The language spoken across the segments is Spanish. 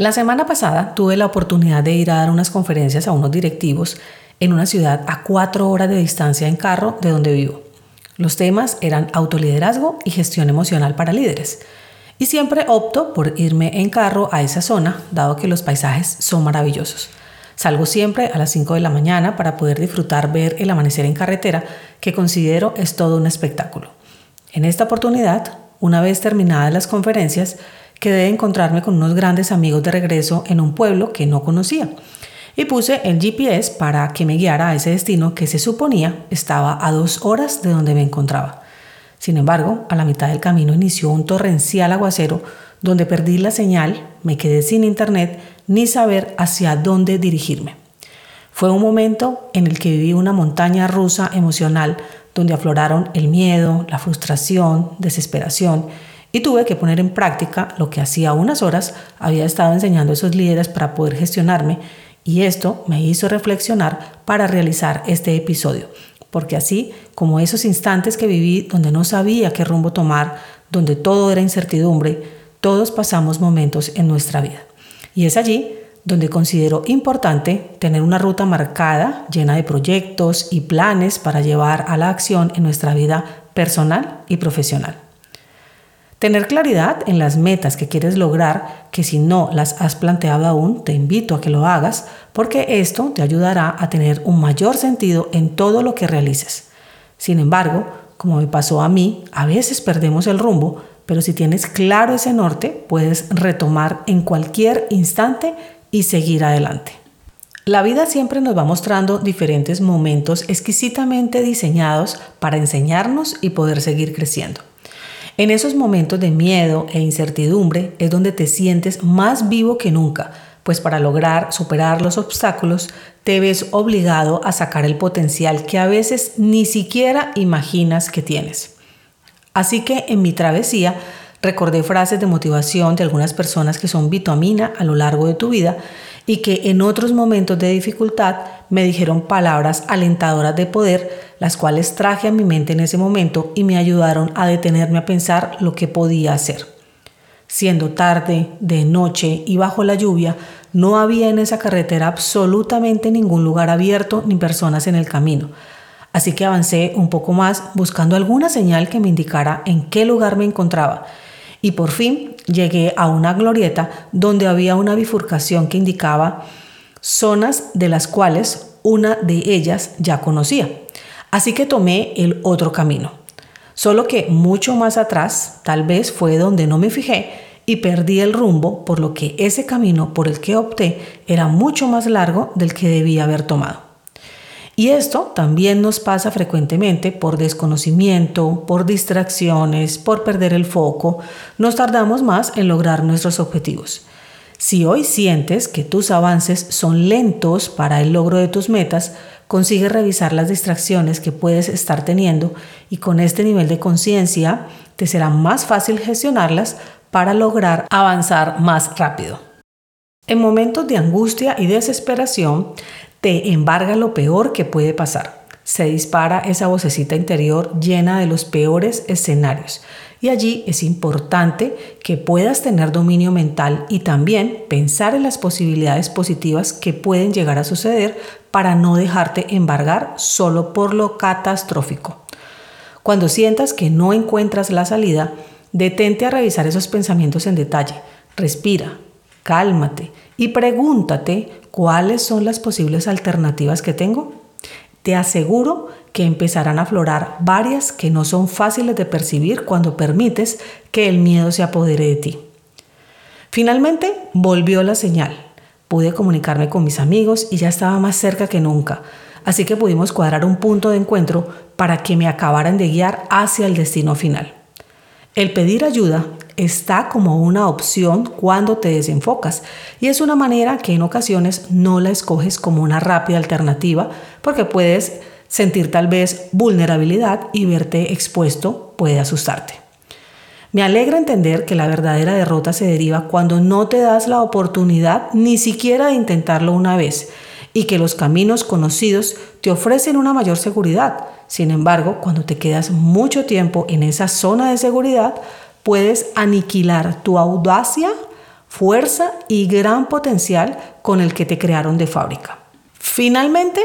La semana pasada tuve la oportunidad de ir a dar unas conferencias a unos directivos en una ciudad a cuatro horas de distancia en carro de donde vivo. Los temas eran autoliderazgo y gestión emocional para líderes. Y siempre opto por irme en carro a esa zona, dado que los paisajes son maravillosos. Salgo siempre a las 5 de la mañana para poder disfrutar ver el amanecer en carretera, que considero es todo un espectáculo. En esta oportunidad, una vez terminadas las conferencias, quedé de encontrarme con unos grandes amigos de regreso en un pueblo que no conocía. Y puse el GPS para que me guiara a ese destino que se suponía estaba a dos horas de donde me encontraba. Sin embargo, a la mitad del camino inició un torrencial aguacero donde perdí la señal, me quedé sin internet ni saber hacia dónde dirigirme. Fue un momento en el que viví una montaña rusa emocional donde afloraron el miedo, la frustración, desesperación y tuve que poner en práctica lo que hacía unas horas había estado enseñando a esos líderes para poder gestionarme y esto me hizo reflexionar para realizar este episodio, porque así como esos instantes que viví donde no sabía qué rumbo tomar, donde todo era incertidumbre, todos pasamos momentos en nuestra vida. Y es allí donde considero importante tener una ruta marcada, llena de proyectos y planes para llevar a la acción en nuestra vida personal y profesional. Tener claridad en las metas que quieres lograr, que si no las has planteado aún, te invito a que lo hagas, porque esto te ayudará a tener un mayor sentido en todo lo que realices. Sin embargo, como me pasó a mí, a veces perdemos el rumbo, pero si tienes claro ese norte, puedes retomar en cualquier instante y seguir adelante. La vida siempre nos va mostrando diferentes momentos exquisitamente diseñados para enseñarnos y poder seguir creciendo. En esos momentos de miedo e incertidumbre es donde te sientes más vivo que nunca, pues para lograr superar los obstáculos te ves obligado a sacar el potencial que a veces ni siquiera imaginas que tienes. Así que en mi travesía recordé frases de motivación de algunas personas que son vitamina a lo largo de tu vida y que en otros momentos de dificultad me dijeron palabras alentadoras de poder, las cuales traje a mi mente en ese momento y me ayudaron a detenerme a pensar lo que podía hacer. Siendo tarde, de noche y bajo la lluvia, no había en esa carretera absolutamente ningún lugar abierto ni personas en el camino. Así que avancé un poco más buscando alguna señal que me indicara en qué lugar me encontraba. Y por fin llegué a una glorieta donde había una bifurcación que indicaba zonas de las cuales una de ellas ya conocía. Así que tomé el otro camino. Solo que mucho más atrás, tal vez fue donde no me fijé y perdí el rumbo, por lo que ese camino por el que opté era mucho más largo del que debía haber tomado. Y esto también nos pasa frecuentemente por desconocimiento, por distracciones, por perder el foco. Nos tardamos más en lograr nuestros objetivos. Si hoy sientes que tus avances son lentos para el logro de tus metas, consigue revisar las distracciones que puedes estar teniendo y con este nivel de conciencia te será más fácil gestionarlas para lograr avanzar más rápido. En momentos de angustia y desesperación, te embarga lo peor que puede pasar. Se dispara esa vocecita interior llena de los peores escenarios. Y allí es importante que puedas tener dominio mental y también pensar en las posibilidades positivas que pueden llegar a suceder para no dejarte embargar solo por lo catastrófico. Cuando sientas que no encuentras la salida, detente a revisar esos pensamientos en detalle. Respira, cálmate y pregúntate cuáles son las posibles alternativas que tengo. Te aseguro que empezarán a aflorar varias que no son fáciles de percibir cuando permites que el miedo se apodere de ti. Finalmente volvió la señal. Pude comunicarme con mis amigos y ya estaba más cerca que nunca, así que pudimos cuadrar un punto de encuentro para que me acabaran de guiar hacia el destino final. El pedir ayuda está como una opción cuando te desenfocas y es una manera que en ocasiones no la escoges como una rápida alternativa porque puedes sentir tal vez vulnerabilidad y verte expuesto puede asustarte. Me alegra entender que la verdadera derrota se deriva cuando no te das la oportunidad ni siquiera de intentarlo una vez y que los caminos conocidos te ofrecen una mayor seguridad. Sin embargo, cuando te quedas mucho tiempo en esa zona de seguridad, puedes aniquilar tu audacia, fuerza y gran potencial con el que te crearon de fábrica. Finalmente,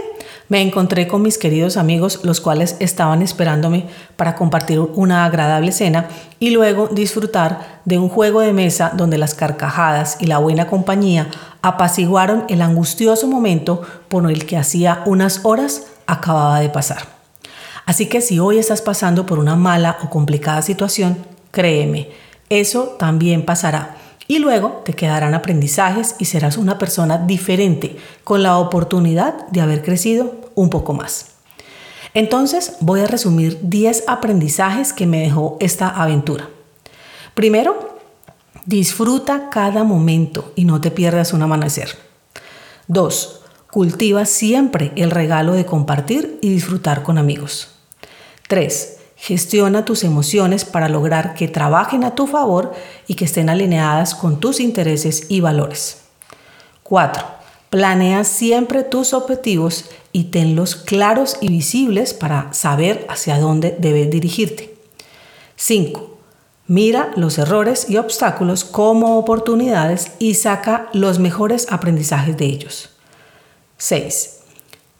me encontré con mis queridos amigos, los cuales estaban esperándome para compartir una agradable cena y luego disfrutar de un juego de mesa donde las carcajadas y la buena compañía apaciguaron el angustioso momento por el que hacía unas horas acababa de pasar. Así que si hoy estás pasando por una mala o complicada situación, créeme, eso también pasará y luego te quedarán aprendizajes y serás una persona diferente con la oportunidad de haber crecido un poco más. Entonces voy a resumir 10 aprendizajes que me dejó esta aventura. Primero, disfruta cada momento y no te pierdas un amanecer. 2. Cultiva siempre el regalo de compartir y disfrutar con amigos. 3. Gestiona tus emociones para lograr que trabajen a tu favor y que estén alineadas con tus intereses y valores. 4. Planea siempre tus objetivos y tenlos claros y visibles para saber hacia dónde debes dirigirte. 5. Mira los errores y obstáculos como oportunidades y saca los mejores aprendizajes de ellos. 6.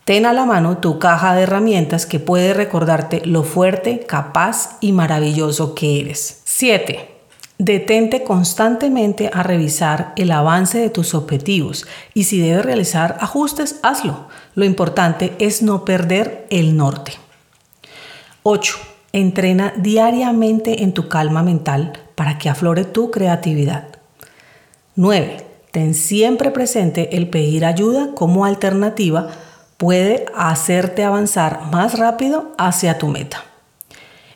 Ten a la mano tu caja de herramientas que puede recordarte lo fuerte, capaz y maravilloso que eres. 7. Detente constantemente a revisar el avance de tus objetivos y si debes realizar ajustes, hazlo. Lo importante es no perder el norte. 8. Entrena diariamente en tu calma mental para que aflore tu creatividad. 9. Ten siempre presente el pedir ayuda como alternativa puede hacerte avanzar más rápido hacia tu meta.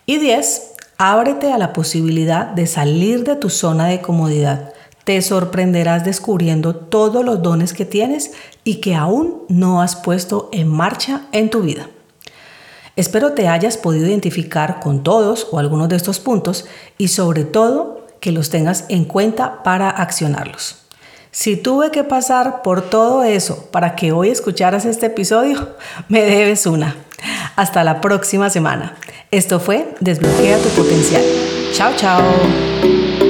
Y 10. Ábrete a la posibilidad de salir de tu zona de comodidad. Te sorprenderás descubriendo todos los dones que tienes y que aún no has puesto en marcha en tu vida. Espero te hayas podido identificar con todos o algunos de estos puntos y sobre todo que los tengas en cuenta para accionarlos. Si tuve que pasar por todo eso para que hoy escucharas este episodio, me debes una. Hasta la próxima semana. Esto fue Desbloquea tu potencial. Chao, chao.